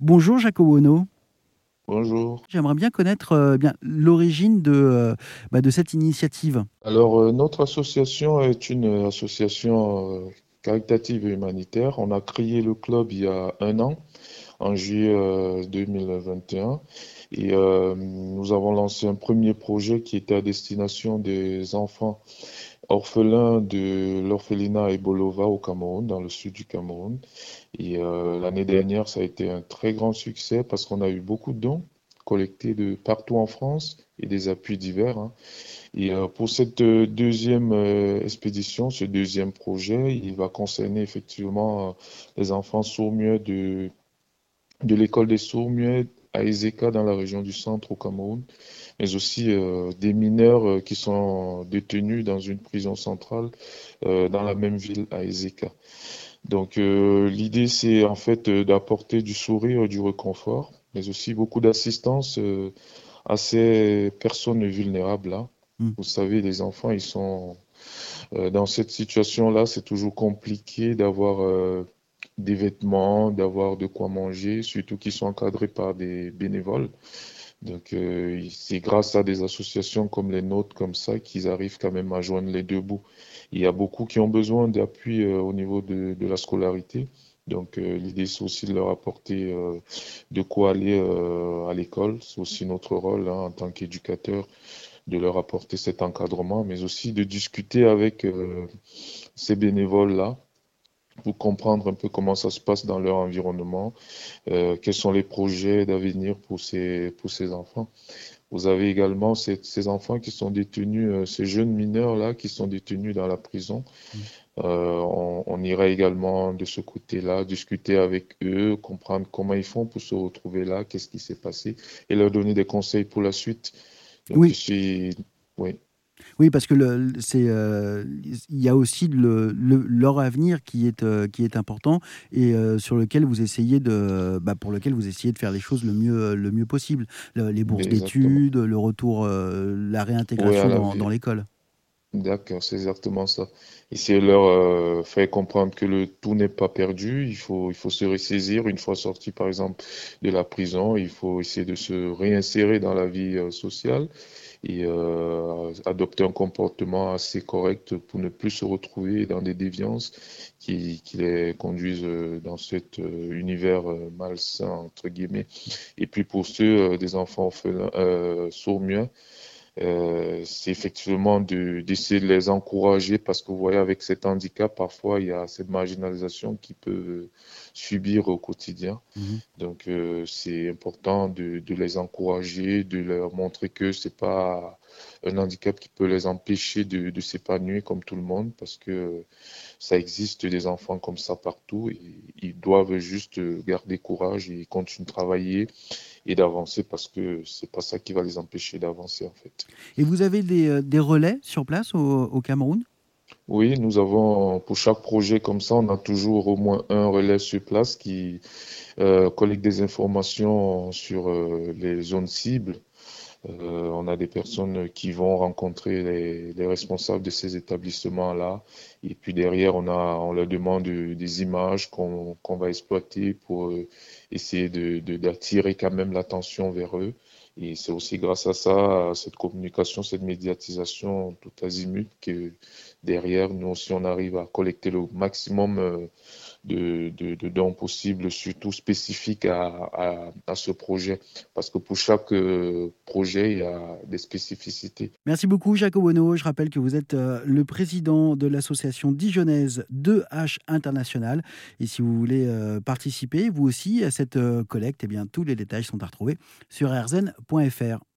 Bonjour Jacques Owono. Bonjour. J'aimerais bien connaître euh, bien l'origine de, euh, bah, de cette initiative. Alors, euh, notre association est une association caritative et humanitaire. On a créé le club il y a un an, en juillet euh, 2021. Et nous avons lancé un premier projet qui était à destination des enfants orphelin de l'orphelinat Ebolova au Cameroun, dans le sud du Cameroun. Et euh, l'année dernière, ça a été un très grand succès parce qu'on a eu beaucoup de dons collectés de partout en France et des appuis divers. hein. Et euh, pour cette euh, deuxième expédition, ce deuxième projet, il va concerner effectivement les enfants sourds-muets de, de l'école des sourds-muets à Ezeka dans la région du centre au Cameroun mais aussi euh, des mineurs euh, qui sont détenus dans une prison centrale euh, dans la même ville à Ezeka. Donc l'idée c'est en fait d'apporter du sourire, du réconfort, mais aussi beaucoup d'assistance à ces personnes vulnérables là. Hmm. Vous savez, les enfants, ils sont dans cette situation-là, c'est toujours compliqué d'avoir des vêtements, d'avoir de quoi manger, surtout qu'ils sont encadrés par des bénévoles. Donc, euh, c'est grâce à des associations comme les nôtres, comme ça, qu'ils arrivent quand même à joindre les deux bouts. Il y a beaucoup qui ont besoin d'appui euh, au niveau de, de la scolarité. Donc, euh, l'idée, c'est aussi de leur apporter euh, de quoi aller euh, à l'école. C'est aussi notre rôle hein, en tant qu'éducateur de leur apporter cet encadrement, mais aussi de discuter avec euh, ces bénévoles-là pour comprendre un peu comment ça se passe dans leur environnement, euh, quels sont les projets d'avenir pour ces, pour ces enfants. Vous avez également ces, ces enfants qui sont détenus, euh, ces jeunes mineurs-là qui sont détenus dans la prison. Euh, on, on ira également de ce côté-là, discuter avec eux, comprendre comment ils font pour se retrouver là, qu'est-ce qui s'est passé, et leur donner des conseils pour la suite. Donc, Oui. je suis, oui. Oui, parce que le, c'est, euh, il y a aussi le, le- leur avenir qui est, euh, qui est important et euh, sur lequel vous essayez de, bah, pour lequel vous essayez de faire les choses le mieux, le mieux possible. Le- les bourses Exactement. d'études, le retour, la réintégration dans l'école. D'accord, c'est exactement ça. Essayer de leur euh, faire comprendre que le tout n'est pas perdu. Il faut, il faut se ressaisir une fois sorti, par exemple, de la prison. Il faut essayer de se réinsérer dans la vie euh, sociale et euh, adopter un comportement assez correct pour ne plus se retrouver dans des déviances qui, qui les conduisent euh, dans cet euh, univers malsain, entre guillemets. Et puis pour ceux des enfants orphelins, sourds-muets, euh, c'est effectivement de, d'essayer de les encourager parce que vous voyez, avec cet handicap, parfois, il y a cette marginalisation qu'ils peuvent subir au quotidien. Mhm. Donc, euh, c'est important de, de les encourager, de leur montrer que c'est pas un handicap qui peut les empêcher de, de s'épanouir comme tout le monde parce que ça existe des enfants comme ça partout et ils doivent juste garder courage et continuer de travailler et d'avancer parce que c'est pas ça qui va les empêcher d'avancer en fait. Et vous avez des, euh, des relais sur place au, au Cameroun? Oui, nous avons pour chaque projet comme ça, on a toujours au moins un relais sur place qui euh, collecte des informations sur euh, les zones cibles. Euh, on a des personnes qui vont rencontrer les, les responsables de ces établissements-là. Et puis derrière, on a, on leur demande des images qu'on va exploiter pour euh, essayer de, de- d'attirer quand même l'attention vers eux. Et c'est aussi grâce à ça, à cette communication, cette médiatisation tout azimut, que derrière, nous aussi, on arrive à collecter le maximum euh, de, de, dons possibles, surtout spécifiques à, à, ce projet. Parce que pour chaque euh, projet, il y a des spécificités. Merci beaucoup, Jacques Obono. Je rappelle que vous êtes euh, le président de l'association dijonnaise 2H International. Et si vous voulez participer, vous aussi, à cette collecte, eh bien, tous les détails sont à retrouver sur rzn.fr.